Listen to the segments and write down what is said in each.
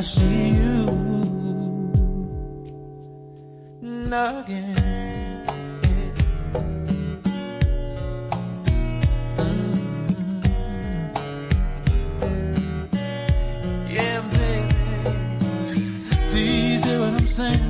I see you again? Yeah, baby. Please hear what I'm saying,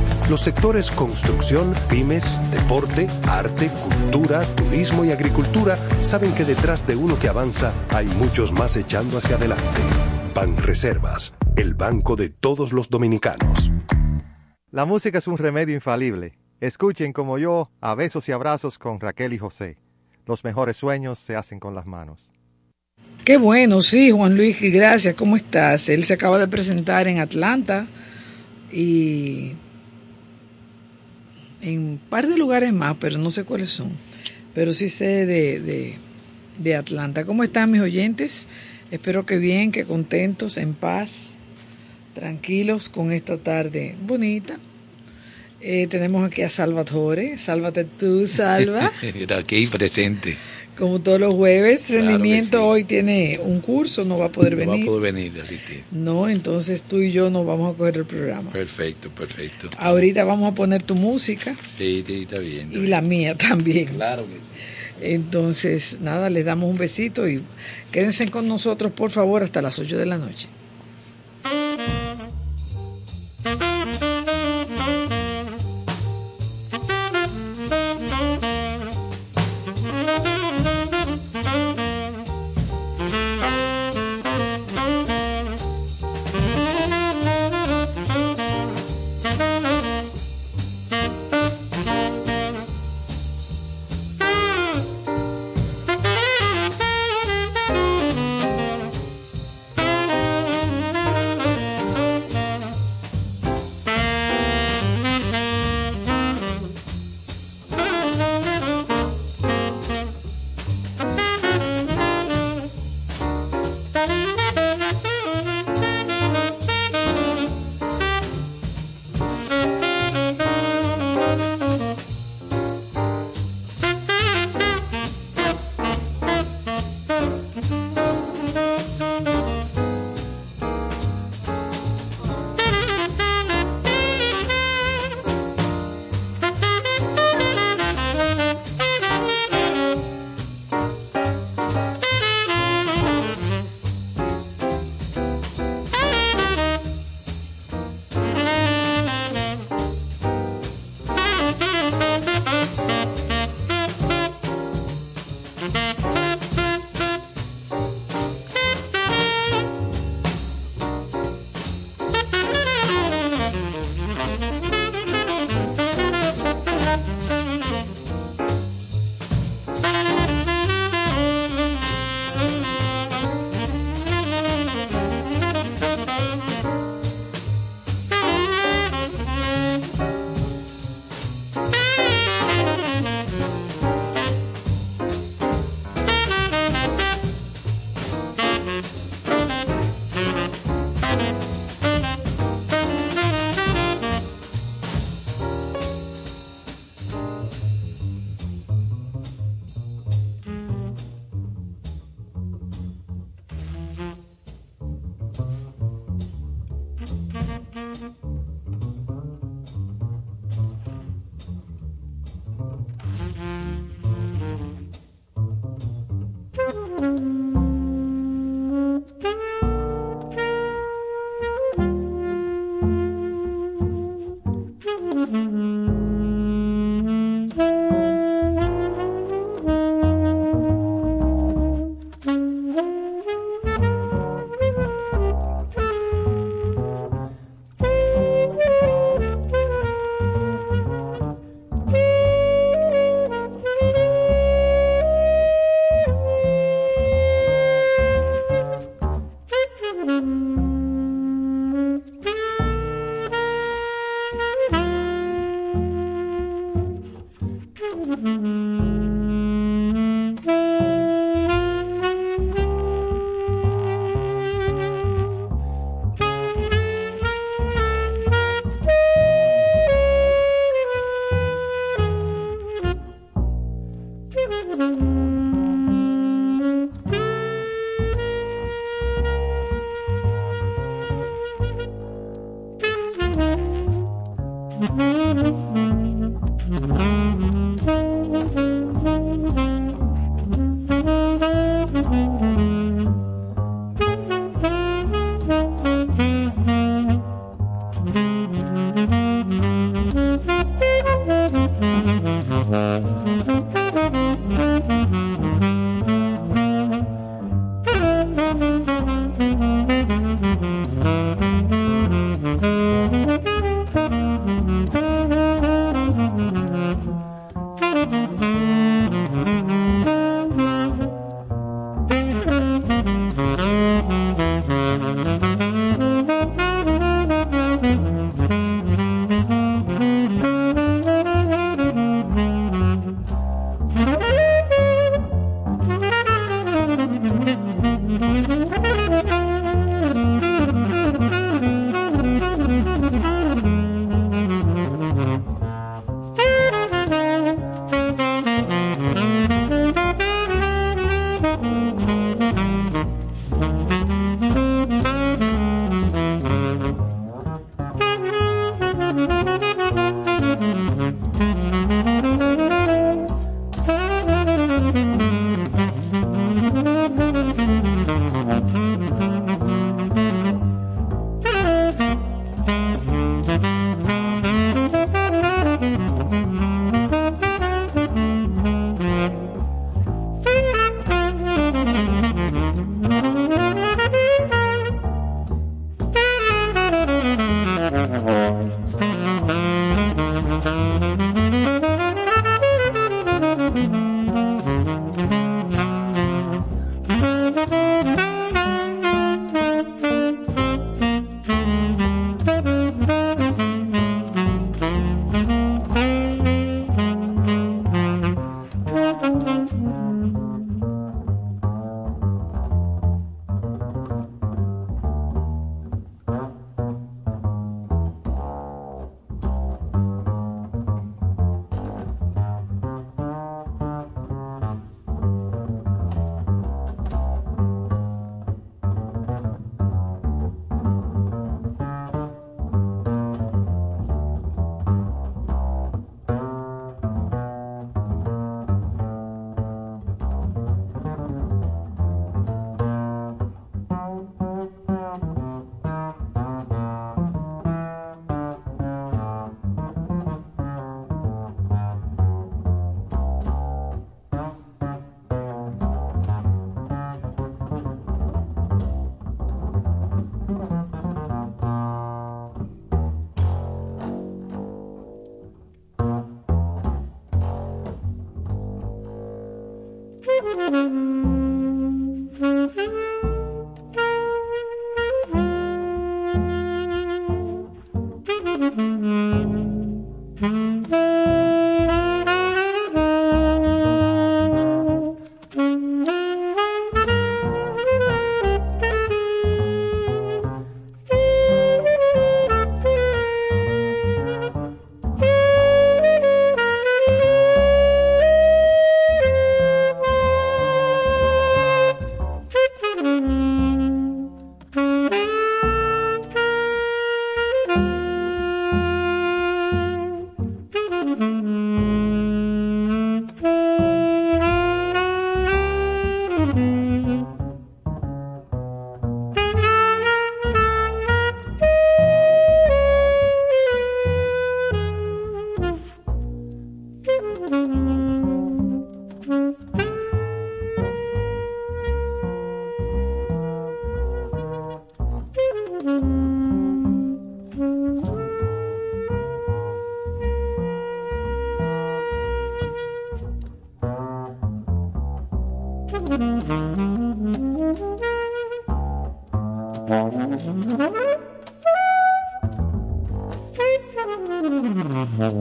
Los sectores construcción, pymes, deporte, arte, cultura, turismo y agricultura saben que detrás de uno que avanza hay muchos más echando hacia adelante. Banreservas, el banco de todos los dominicanos. La música es un remedio infalible. Escuchen como yo a besos y abrazos con Raquel y José. Los mejores sueños se hacen con las manos. Qué bueno, sí, Juan Luis, gracias. ¿Cómo estás? Él se acaba de presentar en Atlanta y en un par de lugares más, pero no sé cuáles son. Pero sí sé de, de, de Atlanta. ¿Cómo están mis oyentes? Espero que bien, que contentos, en paz, tranquilos con esta tarde bonita. Eh, tenemos aquí a Salvatore. Sálvate tú, Salva. aquí presente. Como todos los jueves, Claro rendimiento sí. hoy tiene un curso, no va a poder No venir. va a poder venir, así que. No, entonces tú y yo nos vamos a coger el programa. Perfecto, perfecto. Ahorita vamos a poner tu música Sí, sí, está bien. está y la mía también. Claro que sí. Entonces, nada, les damos un besito y quédense con nosotros, por favor, hasta las 8 de la noche.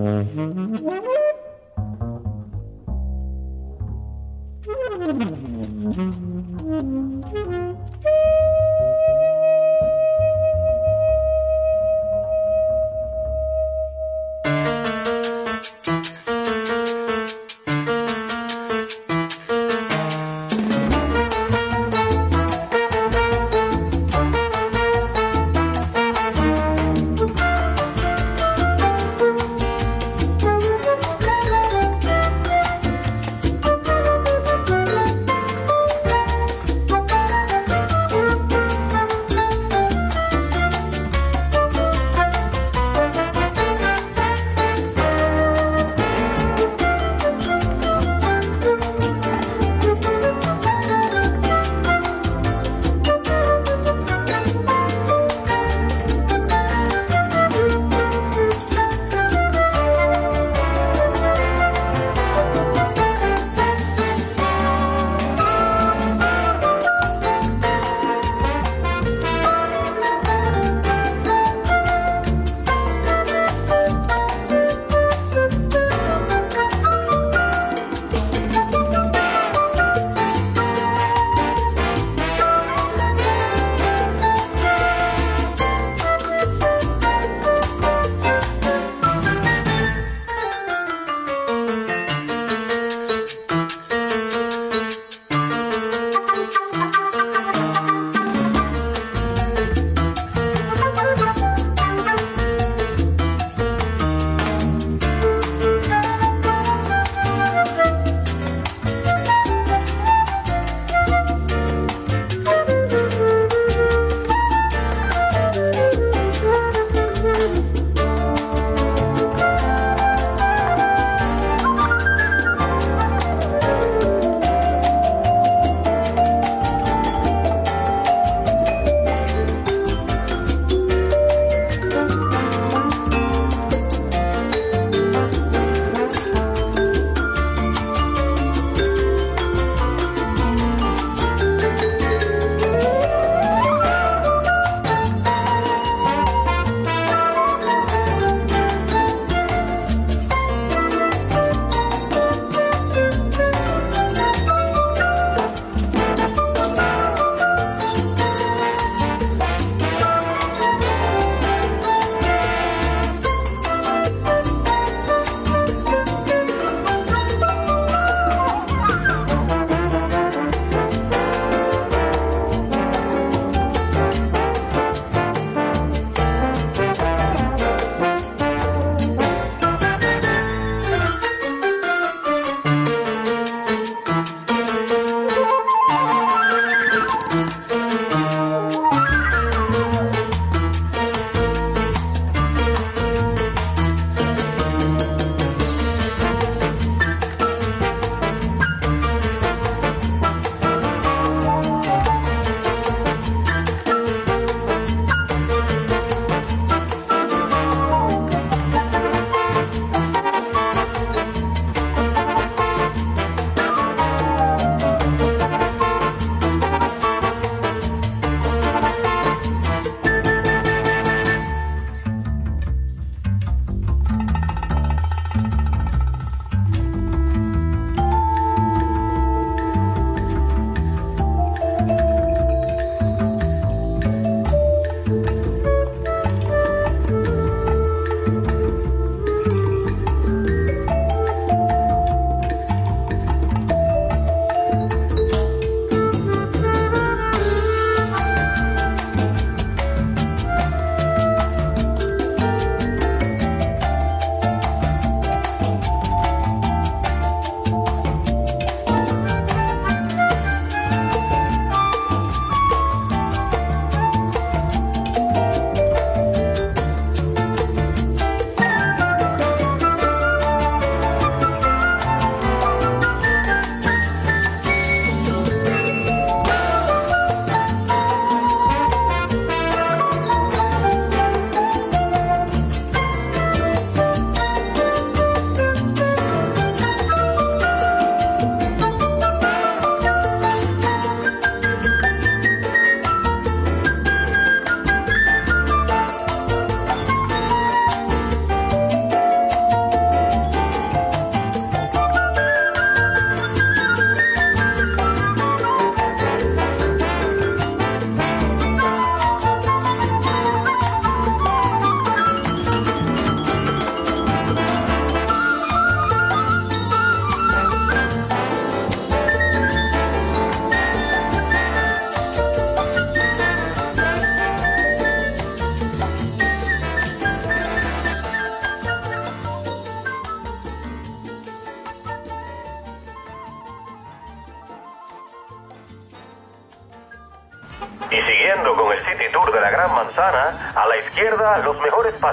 Mm-hmm.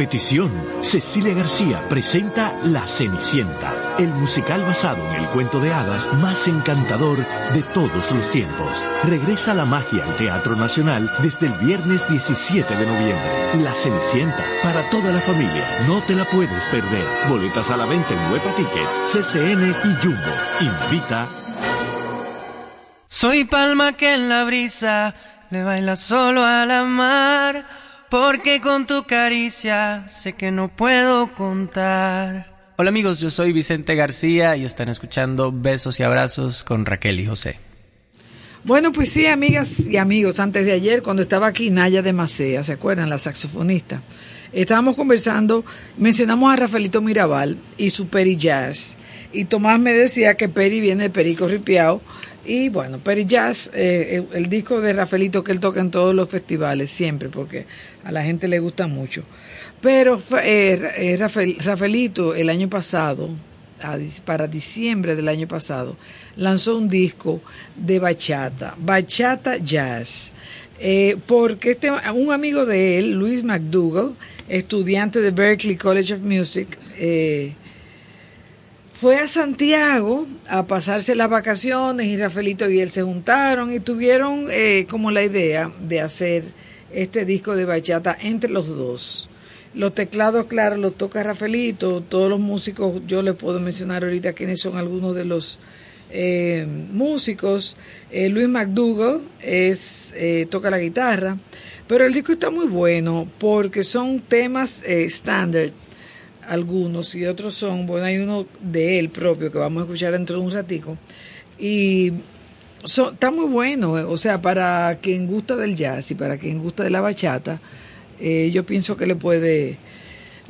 A petición, Cecilia García presenta La Cenicienta, el musical basado en el cuento de hadas más encantador de todos los tiempos. Regresa la magia al Teatro Nacional desde el viernes 17 de noviembre. La Cenicienta, para toda la familia, no te la puedes perder. Boletas a la venta en Huepa Tickets, CCN y Jumbo. Invita. Soy palma que en la brisa le baila solo a la mar. Porque con tu caricia sé que no puedo contar. Hola amigos, yo soy Vicente García y están escuchando Besos y Abrazos con Raquel y José. Bueno, pues sí, amigas y amigos, antes de ayer, cuando estaba aquí Naya de Macea, ¿se acuerdan? La saxofonista. Estábamos conversando, mencionamos a Rafaelito Mirabal y su Peri Jazz. Y Tomás me decía que Peri viene de Perico Ripiao. Y bueno, Peri Jazz, eh, el, disco de Rafaelito que él toca en todos los festivales, siempre, porque a la gente le gusta mucho. Pero eh, eh, Rafael, Rafaelito el año pasado, para diciembre del año pasado, lanzó un disco de bachata, bachata jazz. Eh, porque este, un amigo de él, Luis McDougall, estudiante de Berklee College of Music, eh, fue a Santiago a pasarse las vacaciones y Rafaelito y él se juntaron y tuvieron eh, como la idea de hacer este disco de bachata entre los dos. Los teclados, claro, los toca Rafaelito, todos los músicos, yo les puedo mencionar ahorita quiénes son algunos de los eh, músicos. Eh, Luis McDougall es, eh, toca la guitarra, pero el disco está muy bueno porque son temas estándar, algunos, y otros son, bueno, hay uno de él propio que vamos a escuchar dentro de un ratico, y So, está muy bueno, o sea, para quien gusta del jazz y para quien gusta de la bachata, eh, yo pienso que le puede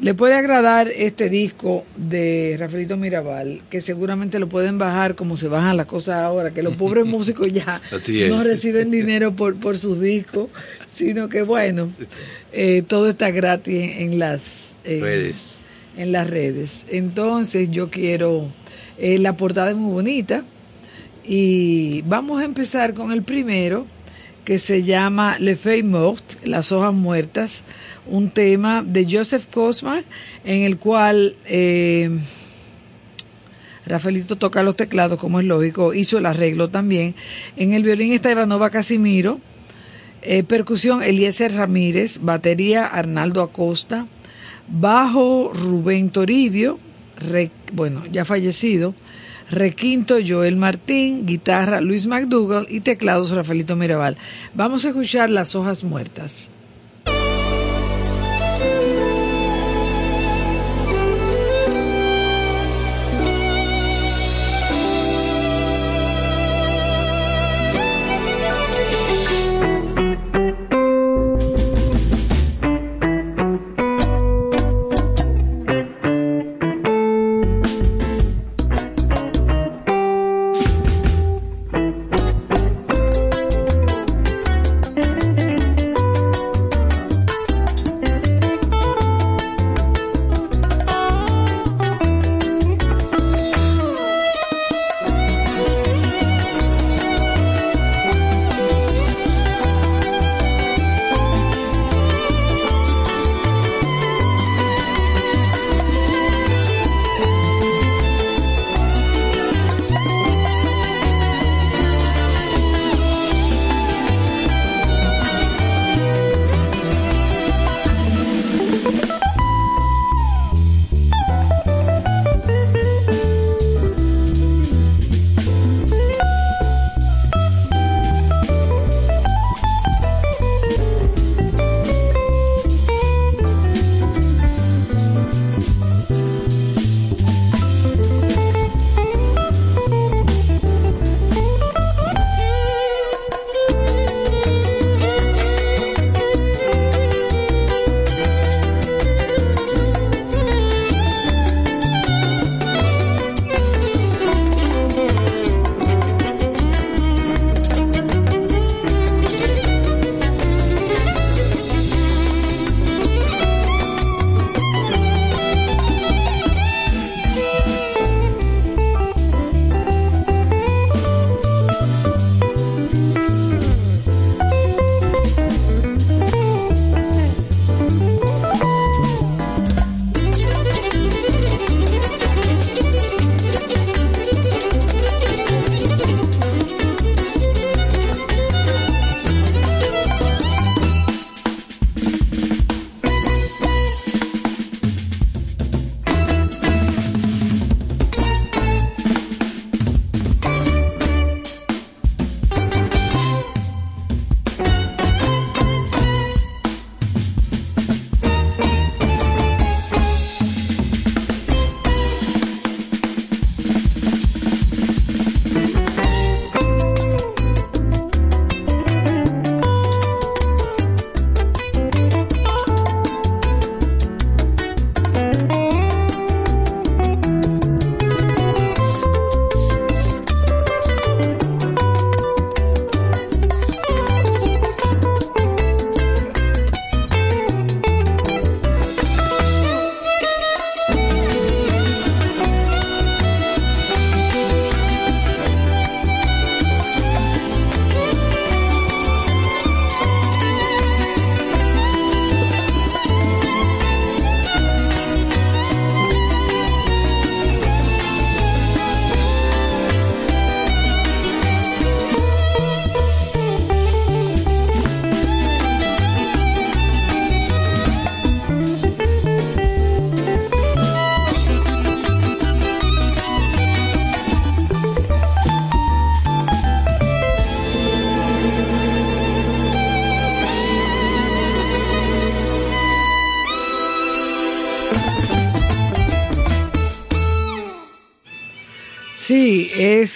le puede agradar este disco de Rafaelito Mirabal, que seguramente lo pueden bajar como se bajan las cosas ahora, que los pobres músicos ya no reciben dinero por, por sus discos, sino que bueno, eh, todo está gratis en las eh, redes. En las redes. Entonces yo quiero, eh, la portada es muy bonita, y vamos a empezar con el primero, que se llama Le Feuille Morte, Las Hojas Muertas, un tema de Joseph Cosmar, en el cual eh, Rafaelito toca los teclados, como es lógico, hizo el arreglo también. En el violín está Ivanova Casimiro, eh, percusión Eliezer Ramírez, batería Arnaldo Acosta, bajo Rubén Toribio, re, bueno, ya fallecido, requinto Joel Martín, guitarra Luis McDougall y teclados Rafaelito Mirabal. Vamos a escuchar Las hojas muertas.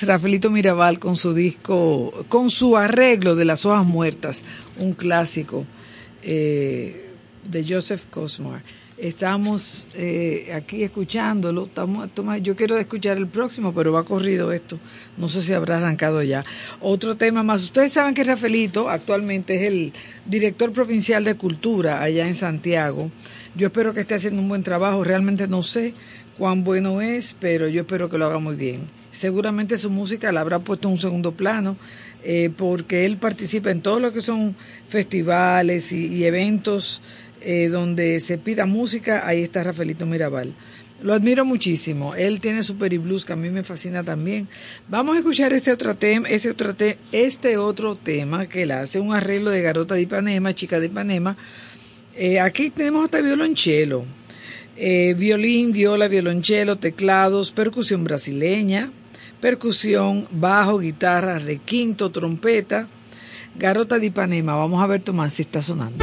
Rafaelito Mirabal con su disco, con su arreglo de las hojas muertas, un clásico eh, de Joseph Cosmar. Estamos eh, aquí escuchándolo. Estamos, toma, yo quiero escuchar el próximo, pero va corrido esto. No sé si habrá arrancado ya. Otro tema más. Ustedes saben que Rafaelito actualmente es el director provincial de cultura allá en Santiago. Yo espero que esté haciendo un buen trabajo. Realmente no sé cuán bueno es, pero yo espero que lo haga muy bien. Seguramente su música la habrá puesto en un segundo plano, eh, porque él participa en todo lo que son festivales y, eventos eh, donde se pida música, ahí está Rafaelito Mirabal. Lo admiro muchísimo. Él tiene Super y Blues, que a mí me fascina también. Vamos a escuchar este otro tema, este otro, te este otro tema que él hace, un arreglo de Garota de Ipanema, Chica de Ipanema. Eh, aquí tenemos hasta violonchelo, violín, viola, violonchelo, teclados, percusión brasileña, percusión, bajo, guitarra, requinto, trompeta. Garota de Ipanema. Vamos a ver, Tomás, si está sonando.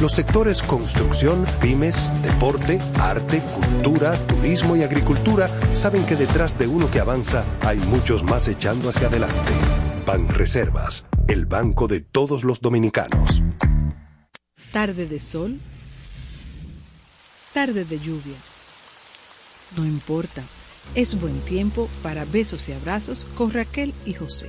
Los sectores construcción, pymes, deporte, arte, cultura, turismo y agricultura saben que detrás de uno que avanza hay muchos más echando hacia adelante. Ban Reservas, el banco de todos los dominicanos. Tarde de sol, tarde de lluvia. No importa es buen tiempo para besos y abrazos con Raquel y José.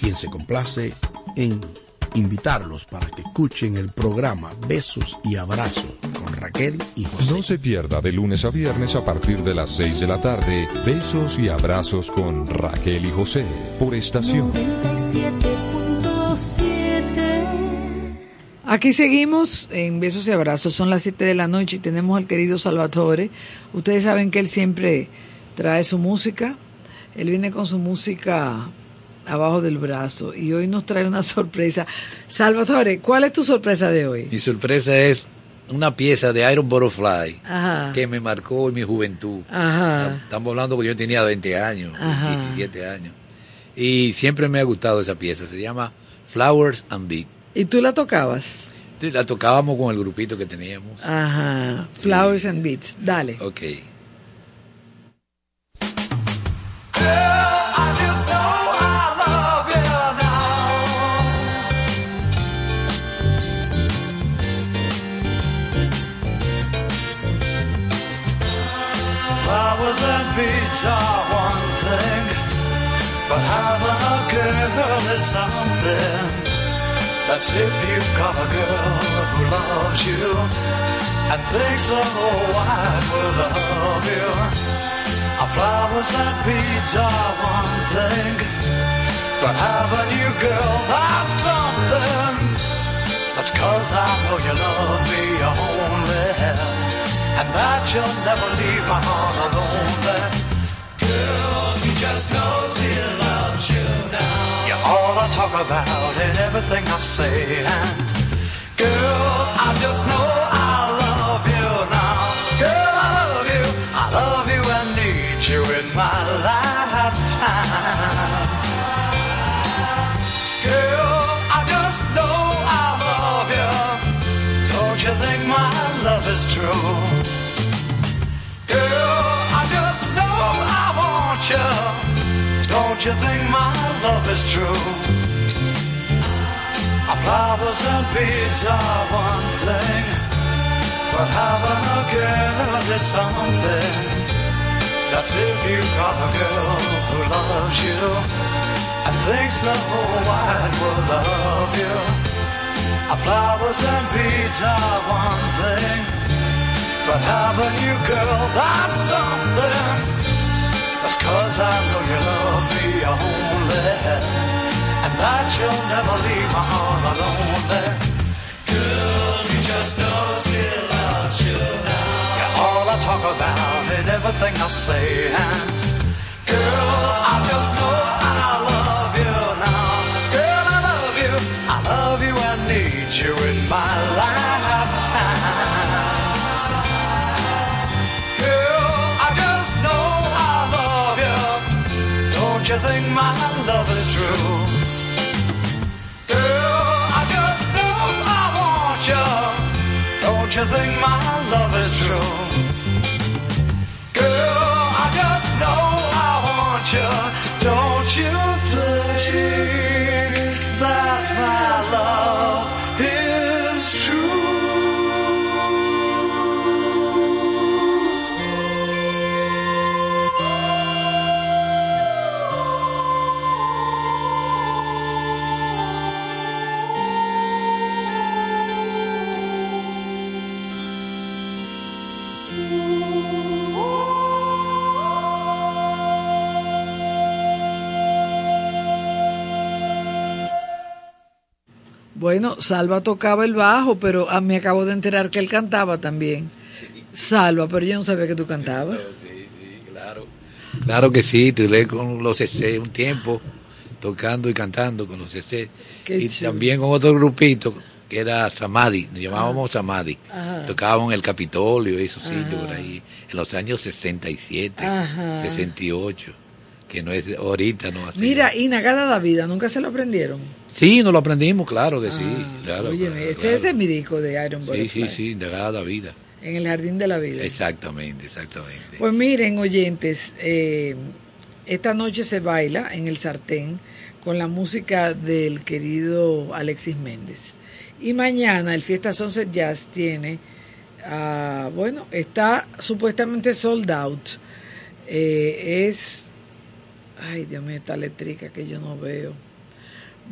quien se complace en invitarlos para que escuchen el programa Besos y Abrazos con Raquel y José. No se pierda de lunes a viernes a partir de las 6 de la tarde Besos y Abrazos con Raquel y José por estación. 97.7 Aquí seguimos en Besos y Abrazos. Son las 7 de la noche y tenemos al querido Salvatore. Ustedes saben que él siempre trae su música. Él viene con su música abajo del brazo y hoy nos trae una sorpresa. Salvatore, ¿cuál es tu sorpresa de hoy? Mi sorpresa es una pieza de Iron Butterfly Ajá. que me marcó en mi juventud. Ajá. Estamos hablando que yo tenía 20 años, Ajá. 17 años. Y siempre me ha gustado esa pieza. Se llama Flowers and Beat. ¿Y tú la tocabas? La tocábamos con el grupito que teníamos. Ajá. Flowers and Beats. Dale. Ok. Are one thing, but having a girl is something. That's if you've got a girl who loves you and thinks the whole world will love you. Uh, Flowers and beads are one thing, but having you, girl, that's something. That's cause I know you love me only and that you'll never leave my heart alone just knows he loves you now. You're all I talk about and everything I say. And girl, I just know I love you now. Girl, I love you. I love you and need you in my lifetime. Girl, I just know I love you. Don't you think my love is true? Our flowers and beads are one thing, but having a girl is something. That's if you got a girl who loves you and thinks the whole wide world love you. Flowers and beads are one thing, but having you, girl, that's something. That's cause I know you love me only, and that you'll never leave my heart alone. Girl, you just know she loves you now. You're all I talk about and everything I say, and girl, I just know I love you now. Girl, I love you, I love you, I need you in my lifetime. Think my love is true? Girl, I just know I want you. Don't you think my love is true? Girl, I just know I want you. Don't you Bueno, Salva tocaba el bajo, pero a mí acabo de enterar que él cantaba también. Salva, pero yo no sabía que tú cantabas. Claro. Claro que sí, estuve con los CC un tiempo, tocando y cantando con los CC. Qué y chulo. también con otro grupito que era Samadhi, nos llamábamos Samadhi. Ajá. Tocábamos en el Capitolio y esos sitios Ajá. por ahí, en los años 67, Ajá. 68, que no es ahorita, no así. Mira, y Nagada la vida, ¿nunca se lo aprendieron? Sí, nos lo aprendimos, claro que sí, claro. Oye, claro, ese, claro. ese es mi disco de Iron Sí, Butterfly. sí, sí, de la vida. En el jardín de la vida. Exactamente, exactamente. Pues miren, oyentes, eh, esta noche se baila en el sartén con la música del querido Alexis Méndez. Y mañana el Fiesta Sunset Jazz tiene, ah, bueno, está supuestamente sold out. Eh, es, ay Dios mío, esta letrica que yo no veo.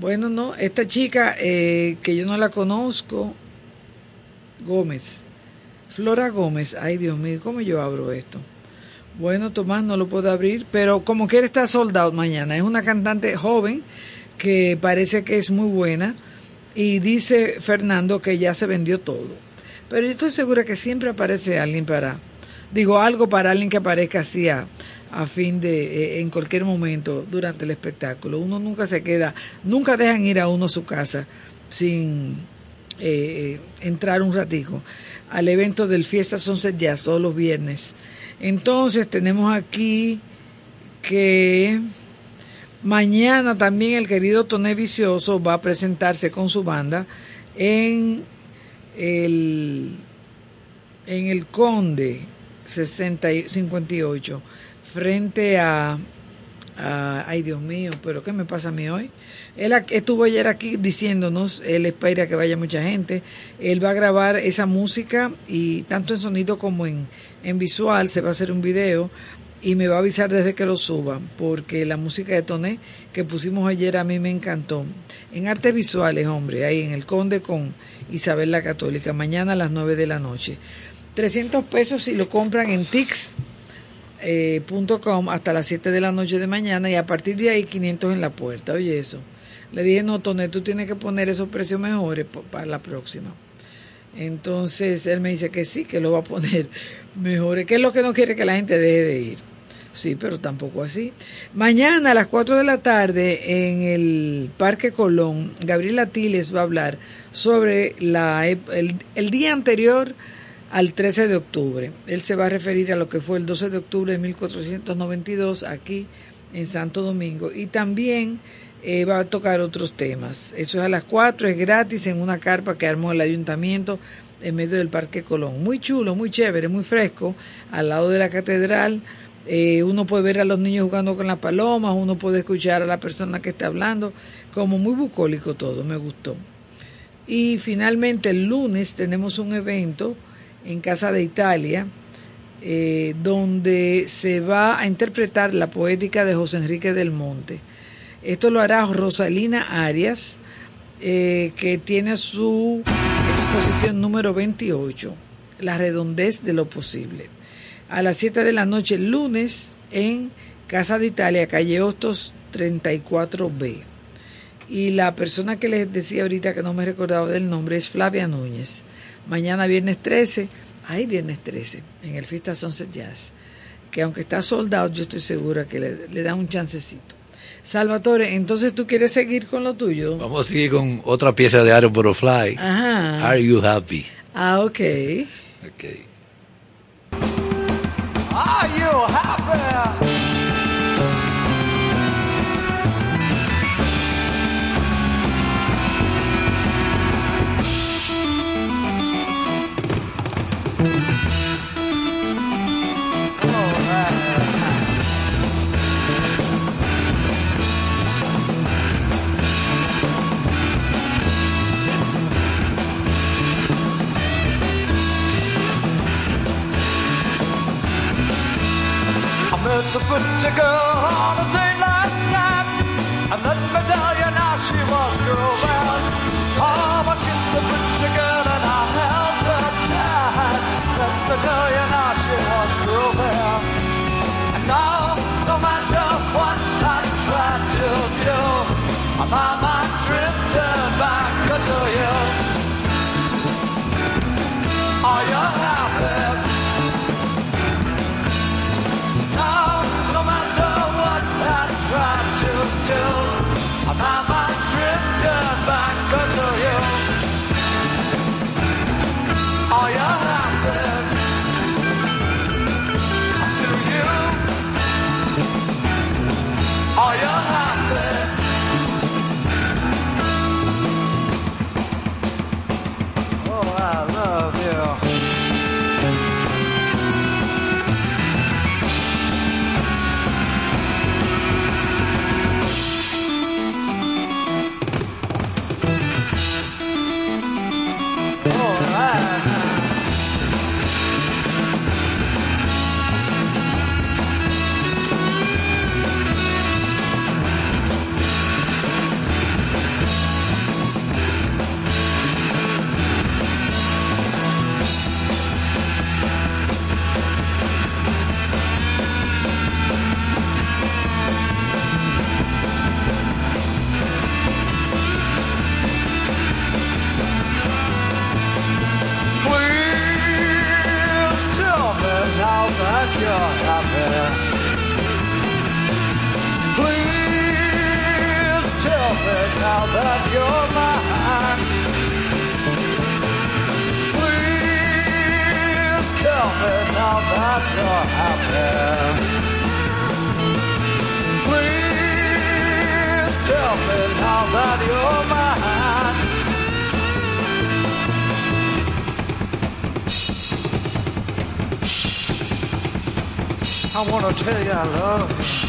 Bueno, no, esta chica eh, que yo no la conozco, Gómez, Flora Gómez, ay Dios mío, ¿cómo yo abro esto? Bueno, Tomás no lo puedo abrir, pero como quiera está sold out mañana. Es una cantante joven que parece que es muy buena y dice Fernando que ya se vendió todo. Pero yo estoy segura que siempre aparece alguien para, digo, algo para alguien que aparezca así a, a fin de, eh, en cualquier momento durante el espectáculo. Uno nunca se queda, nunca dejan ir a uno a su casa sin eh, entrar un ratico al evento del Fiesta Sunset Jazz todos los viernes. Entonces tenemos aquí que mañana también el querido Toné Vicioso va a presentarse con su banda en el en el Conde 60 y 58 frente a, a- ay Dios mío, pero ¿qué me pasa a mí hoy? Él estuvo ayer aquí diciéndonos, él espera que vaya mucha gente, él va a grabar esa música y tanto en sonido como en, en visual se va a hacer un video y me va a avisar desde que lo suba, porque la música de Toné que pusimos ayer a mí me encantó. En artes visuales, hombre, ahí en el Conde con Isabel la Católica, mañana a las 9 de la noche. 300 pesos si lo compran en Tix eh, punto com hasta las 7 de la noche de mañana y a partir de ahí 500 en la puerta. Oye, eso. Le dije, no, Toné, tú tienes que poner esos precios mejores pa- para la próxima. Entonces él me dice que sí, que lo va a poner mejores, que es lo que no quiere que la gente deje de ir. Sí, pero tampoco así. Mañana a las 4 de la tarde en el Parque Colón, Gabriela Tiles va a hablar sobre la, el, el día anterior al 13 de octubre. Él se va a referir a lo que fue el 12 de octubre de 1492 aquí en Santo Domingo y también eh, va a tocar otros temas. Eso es a las 4, es gratis en una carpa que armó el ayuntamiento en medio del Parque Colón. Muy chulo, muy chévere, muy fresco, al lado de la catedral. Eh, uno puede ver a los niños jugando con las palomas, uno puede escuchar a la persona que está hablando, como muy bucólico todo, me gustó. Y finalmente el lunes tenemos un evento en Casa de Italia, eh, donde se va a interpretar la poética de José Enrique del Monte. Esto lo hará Rosalina Arias, eh, que tiene su exposición número 28, La redondez de lo posible. A las 7 de la noche, el lunes, en Casa de Italia, calle Hostos 34B. Y la persona que les decía ahorita que no me recordaba del nombre es Flavia Núñez. Mañana, viernes 13, hay viernes 13, en el Fiesta Sunset Jazz, que aunque está soldado, yo estoy segura que le, le da un chancecito. Salvatore, entonces tú quieres seguir con lo tuyo. Vamos a seguir con otra pieza de Aaron Butterfly. Ajá. Are You Happy? Ah, ok. Ok. Are you happy? Met a pretty girl on a date that you're happy. Please tell me now that you're mine. I wanna tell you I love you.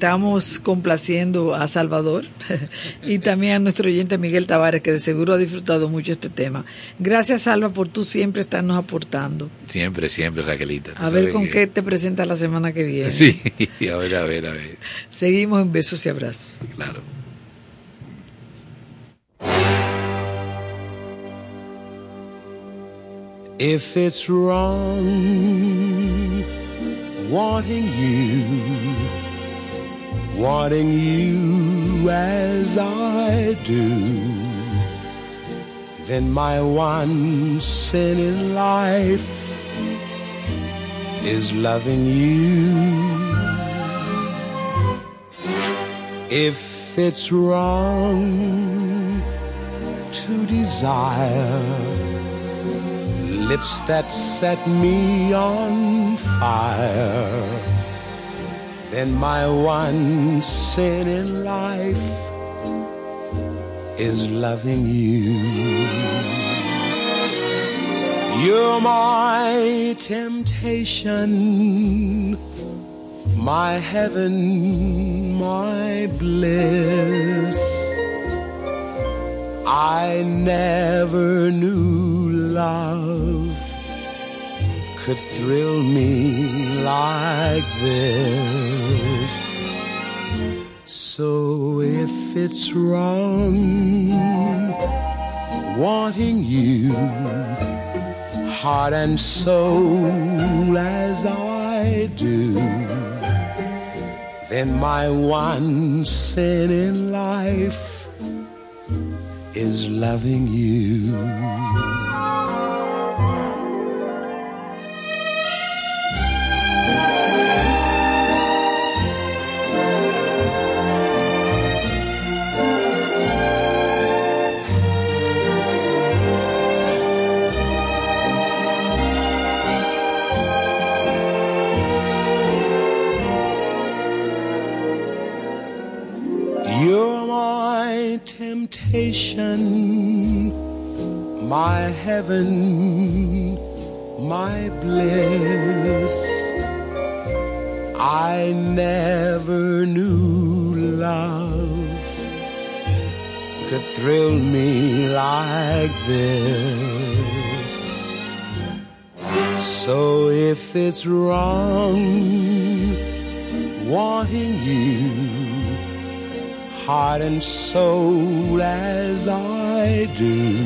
Estamos complaciendo a Salvador y también a nuestro oyente Miguel Tavares, que de seguro ha disfrutado mucho este tema. Gracias, Salva, por tú siempre estarnos aportando. Siempre, siempre, Raquelita. A ver con que- qué te presentas la semana que viene. Sí, a ver, a ver, a ver. Seguimos en besos y abrazos. Claro. If it's wrong wanting you, wanting you as I do, then my one sin in life is loving you. If it's wrong to desire lips that set me on fire, then my one sin in life is loving you. You're my temptation, my heaven, my bliss. I never knew love could thrill me like this. So if it's wrong wanting you, heart and soul as I do, then my one sin in life is loving you. Temptation, my heaven, my bliss. I never knew love could thrill me like this. So if it's wrong wanting you, heart and soul as I do,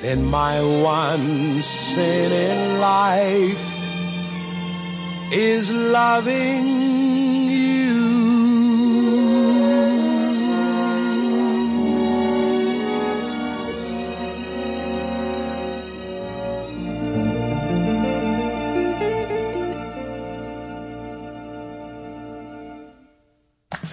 then my one sin in life is loving you.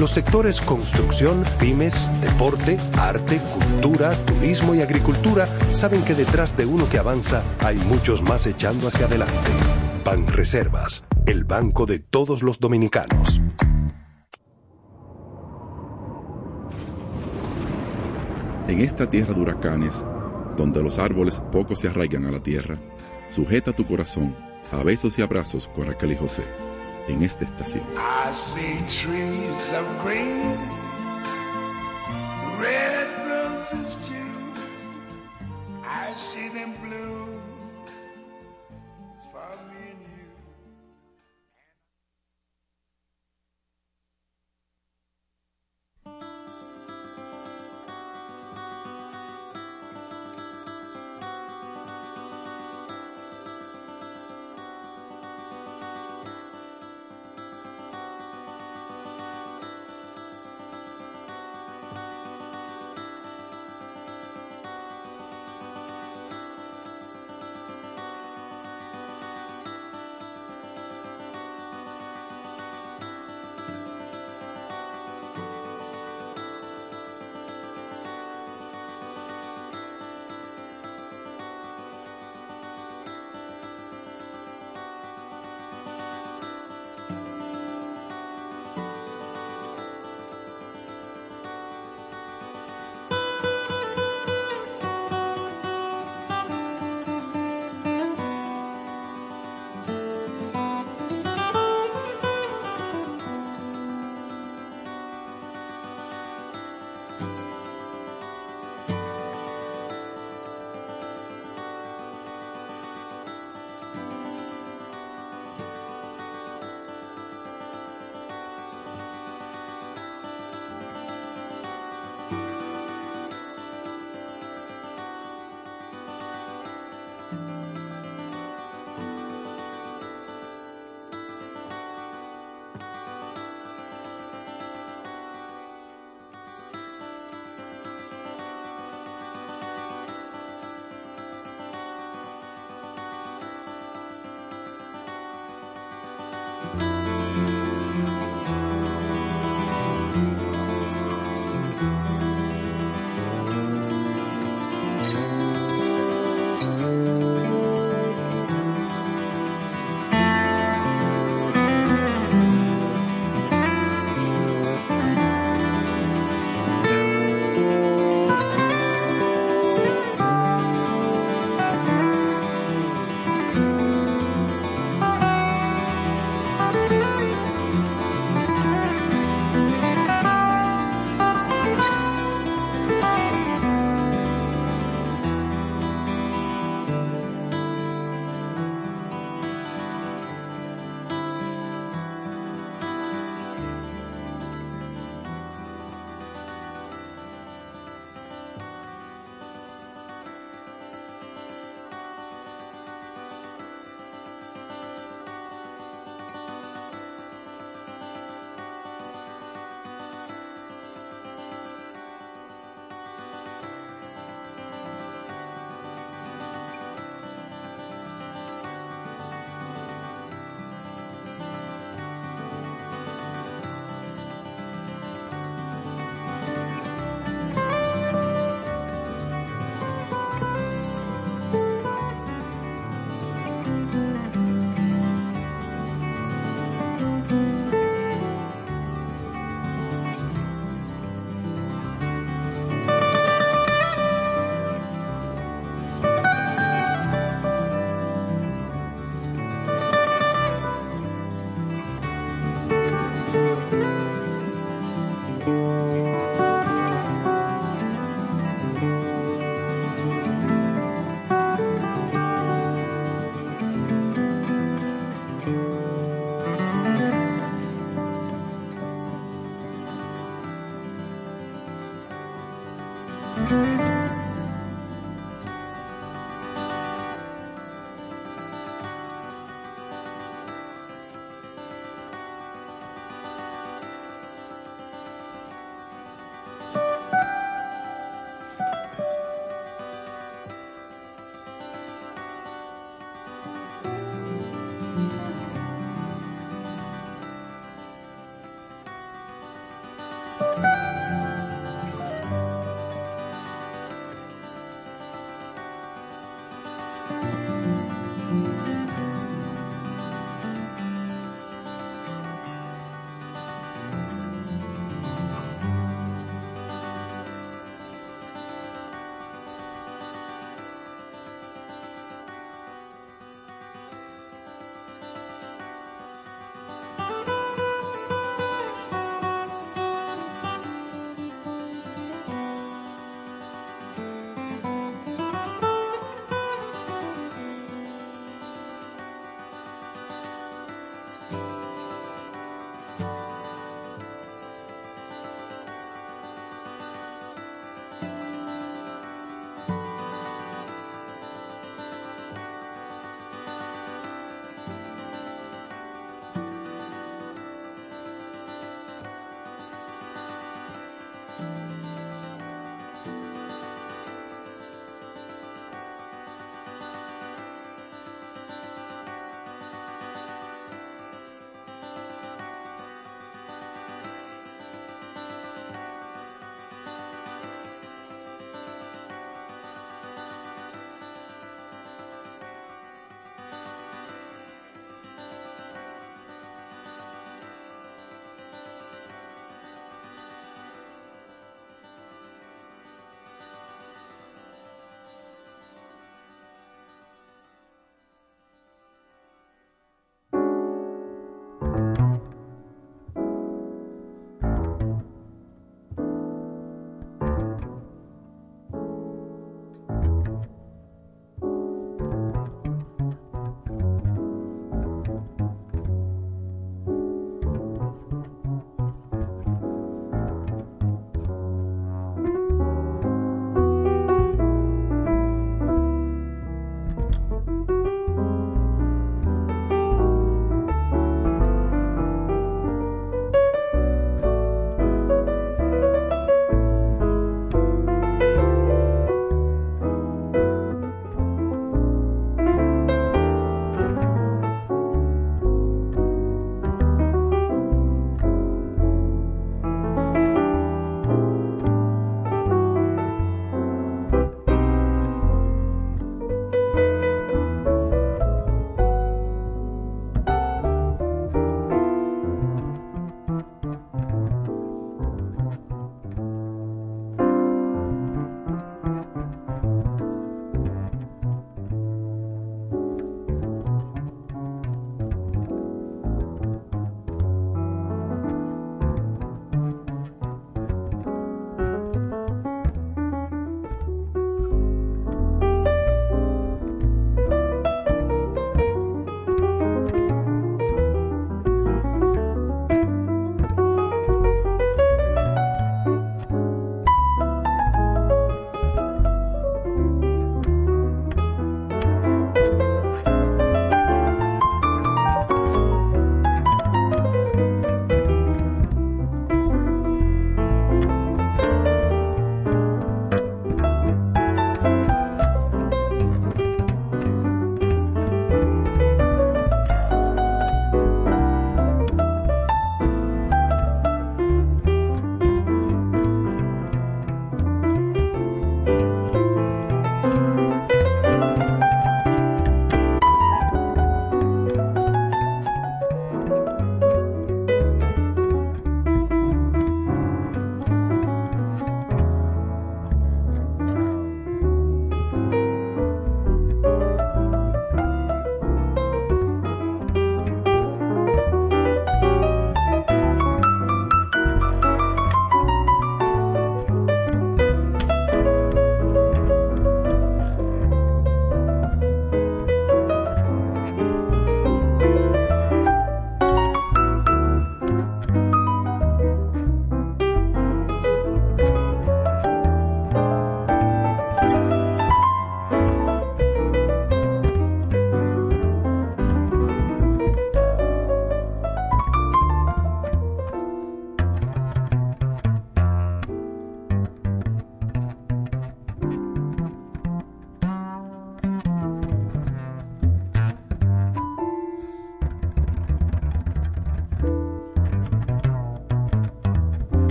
Los sectores construcción, pymes, deporte, arte, cultura, turismo y agricultura saben que detrás de uno que avanza hay muchos más echando hacia adelante. Banreservas, el banco de todos los dominicanos. En esta tierra de huracanes, donde los árboles poco se arraigan a la tierra, sujeta tu corazón a besos y abrazos con Raquel y José en esta estación. I see trees of green, red roses too. I see them blue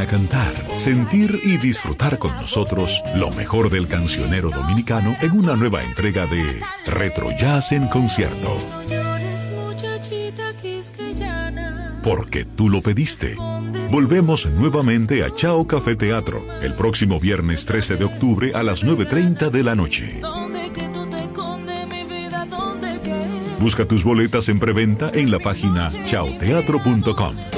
A cantar, sentir y disfrutar con nosotros lo mejor del cancionero dominicano en una nueva entrega de Retro Jazz en concierto. Porque tú lo pediste. Volvemos nuevamente a Chao Café Teatro el próximo viernes 13 de octubre a las 9.30 de la noche. Busca tus boletas en preventa en la página chaoteatro.com.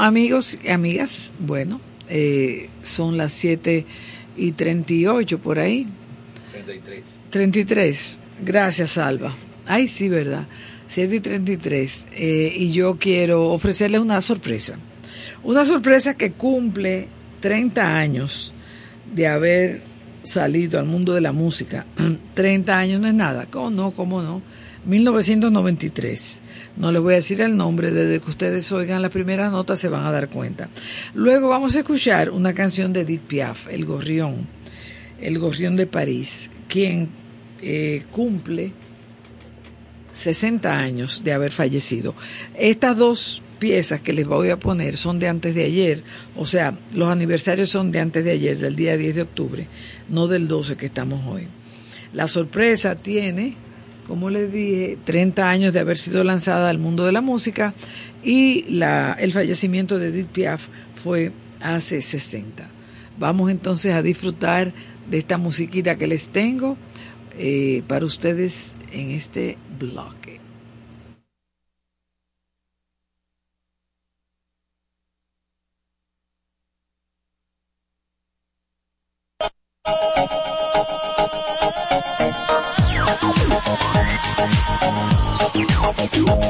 Bueno, amigos y amigas, bueno, eh, son las 7 y 38 por ahí. 33. 33. Gracias, Alba. Ay, sí, verdad. 7 y 33. Eh, y yo quiero ofrecerles una sorpresa. Una sorpresa que cumple 30 años de haber salido al mundo de la música. 30 años no es nada. ¿Cómo no? ¿Cómo no? 1993. No les voy a decir el nombre, desde que ustedes oigan la primera nota se van a dar cuenta. Luego vamos a escuchar una canción de Edith Piaf, El Gorrión, El Gorrión de París, quien eh, cumple 60 años de haber fallecido. Estas dos piezas que les voy a poner son de antes de ayer, o sea, los aniversarios son de antes de ayer, del día 10 de octubre, no del 12 que estamos hoy. La sorpresa tiene como les dije, 30 años de haber sido lanzada al mundo de la música y la, el fallecimiento de Edith Piaf fue hace 60. Vamos entonces a disfrutar de esta musiquita que les tengo eh, para ustedes en este bloque. Hala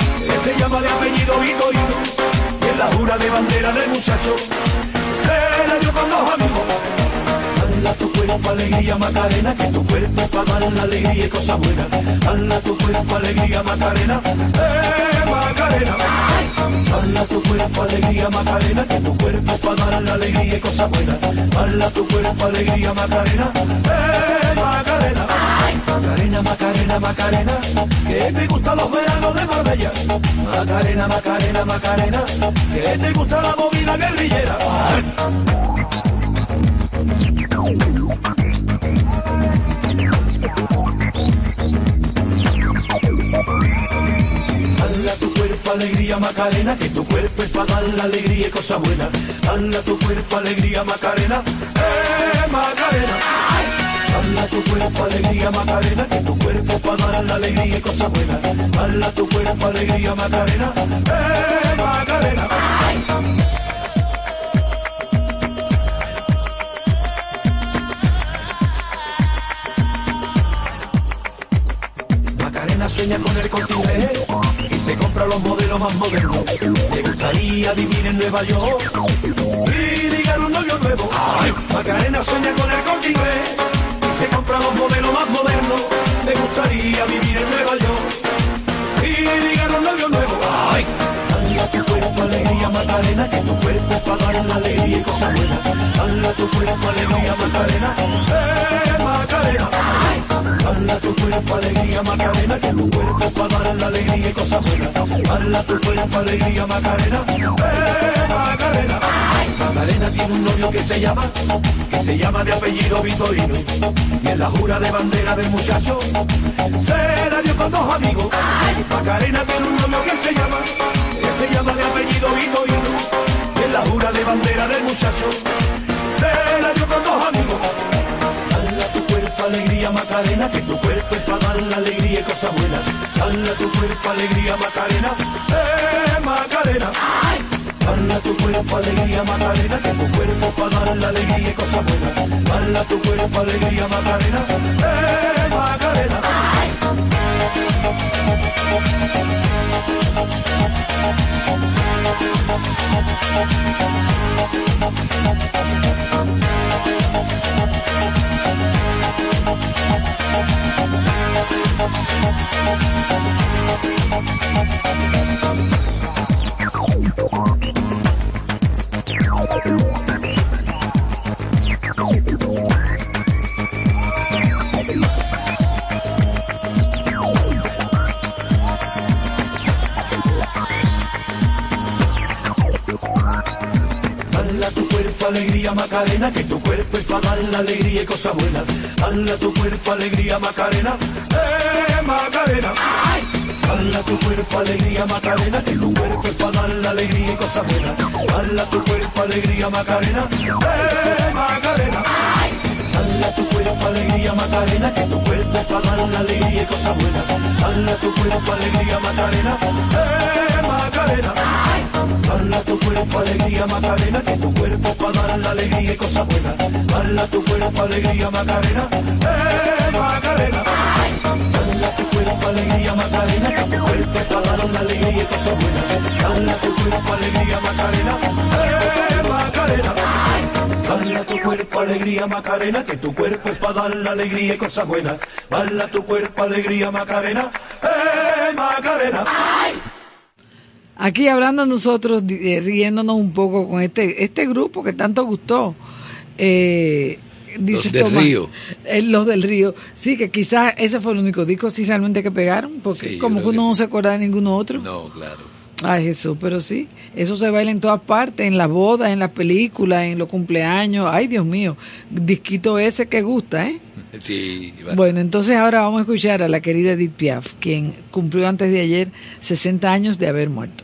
que se llama de apellido Vitorino. Y en la jura de bandera del muchacho, se la dio con dos amigos. Hala tu cuerpo alegría Macarena, que tu cuerpo para dar la alegría y cosa buena. Hala tu cuerpo alegría Macarena, eh Macarena. Hala tu cuerpo alegría Macarena, que tu cuerpo para dar la alegría y cosa buena. Hala tu cuerpo alegría Macarena, eh Macarena. Macarena, Macarena, Macarena, que te gustan los veranos de Marbella. Macarena, Macarena, Macarena, que te gusta la movida guerrillera. Hala tu cuerpo alegría Macarena, que tu cuerpo es para dar la alegría y cosa buena. Hala tu cuerpo alegría Macarena, eh Macarena. Dala tu cuerpo alegría Macarena, que tu cuerpo para dar la alegría y cosas buenas. Dala tu cuerpo alegría Macarena, eh Macarena. Macarena sueña con el corte y se compra los modelos más modernos. Le gustaría vivir en Nueva York y ligar un novio nuevo. Ay, Macarena sueña con el corte y se compra los modelos más modernos. Le gustaría vivir en Nueva York y ligar un novio nuevo. Ay, Dale tu cuerpo alegría Macarena, que tu cuerpo para dar la alegría y cosas buenas. Dale tu cuerpo alegría Macarena, eh Macarena. Dale a tu cuerpo alegría Macarena, que tu cuerpo para dar la alegría y cosas buenas. Dale a tu cuerpo alegría Macarena, eh Macarena. Macarena tiene un novio que se llama, que se llama de apellido Vitorino. Y en la jura de bandera del muchacho, se la dio con dos amigos. Macarena tiene un novio que se llama, que se llama de apellido Vitorino. Y en la jura de bandera del muchacho, se la dio con dos amigos. Alegría Macarena, que tu cuerpo es para dar la alegría y cosas buenas. Dale a tu cuerpo alegría Macarena, eh Macarena. Dale a tu cuerpo alegría Macarena, que tu cuerpo para dar la alegría y cosas buenas. Dale a tu cuerpo alegría Macarena, eh Macarena. Dale alegría Macarena, que tu cuerpo es para dar la alegría y cosas buenas. Dale tu cuerpo alegría Macarena, eh Macarena. Dale a tu cuerpo alegría Macarena, que tu cuerpo es para dar la alegría y cosas buenas. Dale a tu cuerpo alegría Macarena, eh Macarena. Dale a tu cuerpo alegría Macarena, que tu cuerpo es para dar la alegría y cosas buenas. Dale a tu cuerpo alegría Macarena, eh Macarena. Dale a tu cuerpo alegría Macarena, que tu cuerpo para dar la alegría y cosas buenas. Dale a tu cuerpo alegría Macarena, eh Macarena. Cuerpo alegría Macarena, que tu cuerpo dar la alegría y cosas buenas. Dale tu cuerpo alegría Macarena, eh Macarena. Dale a tu cuerpo alegría Macarena, que tu cuerpo es para dar la alegría y cosas buenas. Dale a tu cuerpo alegría Macarena, eh Macarena. Aquí hablando nosotros, eh, riéndonos un poco con este este grupo que tanto gustó. Eh, dice Los del Tomás, Río. eh, los del Río. Sí, que quizás ese fue el único disco sí realmente que pegaron, porque Sí, como que uno que no se acuerda de ninguno otro. No, claro. Ay, Jesús, pero sí, eso se baila en todas partes, en las bodas, en las películas, en los cumpleaños. Ay, Dios mío, disquito ese que gusta, ¿eh? Sí, bueno. Bueno, entonces ahora vamos a escuchar a la querida Edith Piaf, quien cumplió antes de ayer 60 años de haber muerto.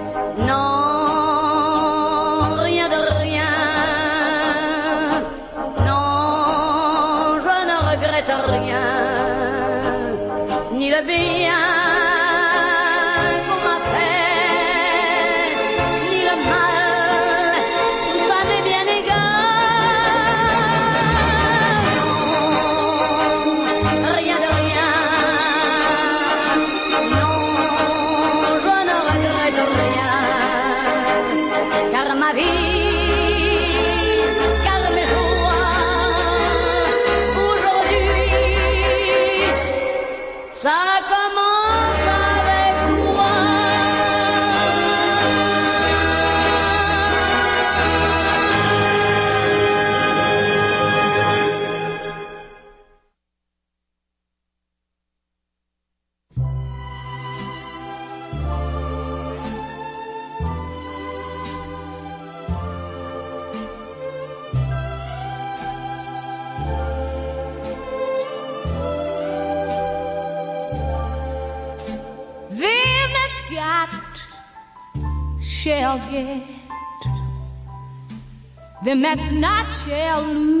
Them that's not shall lose.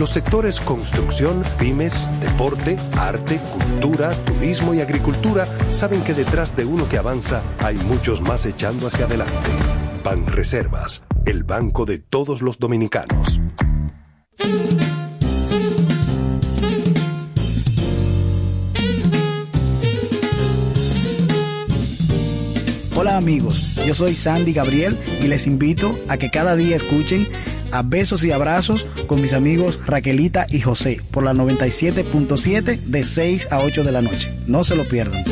Los sectores construcción, pymes, deporte, arte, cultura, turismo y agricultura saben que detrás de uno que avanza hay muchos más echando hacia adelante. Banreservas, el banco de todos los dominicanos. Hola amigos, yo soy Sandy Gabriel y les invito a que cada día escuchen a Besos y Abrazos con mis amigos Raquelita y José por la 97.7 de 6 a 8 de la noche. No se lo pierdan.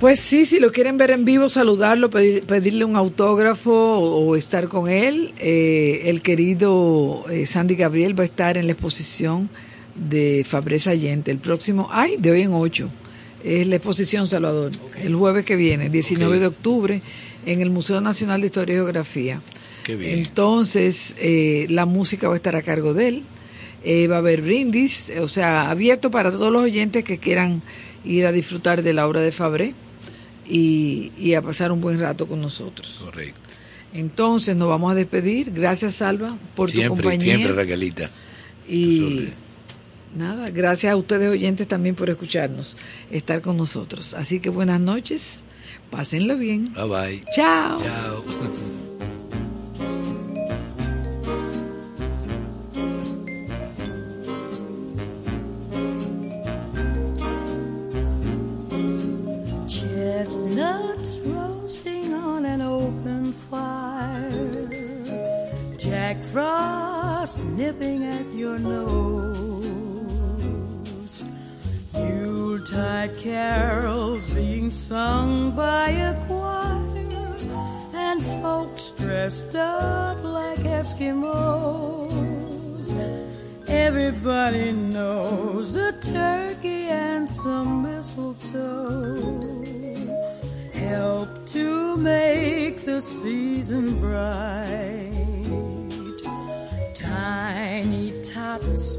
Pues sí, si lo quieren ver en vivo, saludarlo, pedir- pedirle un autógrafo o, estar con él. eh, el querido eh, Sandy Gabriel va a estar en la exposición de Fabrés Allente el próximo, ay, de hoy en 8. Es la exposición Salvador, el jueves que viene, 19 Ok. de octubre, en el Museo Nacional de Historia y Geografía. Qué bien. Entonces, eh, la música va a estar a cargo de él. Eh, va a haber brindis, o sea, abierto para todos los oyentes que quieran ir a disfrutar de la obra de Fabré y, y a pasar un buen rato con nosotros. Correcto. Entonces, nos vamos a despedir. Gracias, Salva, por tu compañía. siempre, Raquelita. Y nada, gracias a ustedes oyentes también por escucharnos, estar con nosotros. Así que buenas noches, pásenlo bien. Bye bye. Chao. Chao. Chestnuts roasting on an open fire. Jack Frost nipping at your nose. Yuletide carols being sung by a choir. And folks dressed up like Eskimos. Everybody knows a turkey and some mistletoe help to make the season bright. Tiny tots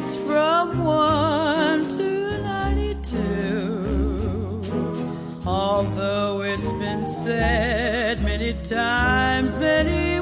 kids from 1 to 92. Although it's been said many times, many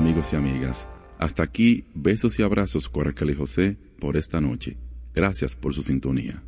amigos y amigas. Hasta aquí, besos y abrazos, Coracle José, por esta noche. Gracias por su sintonía.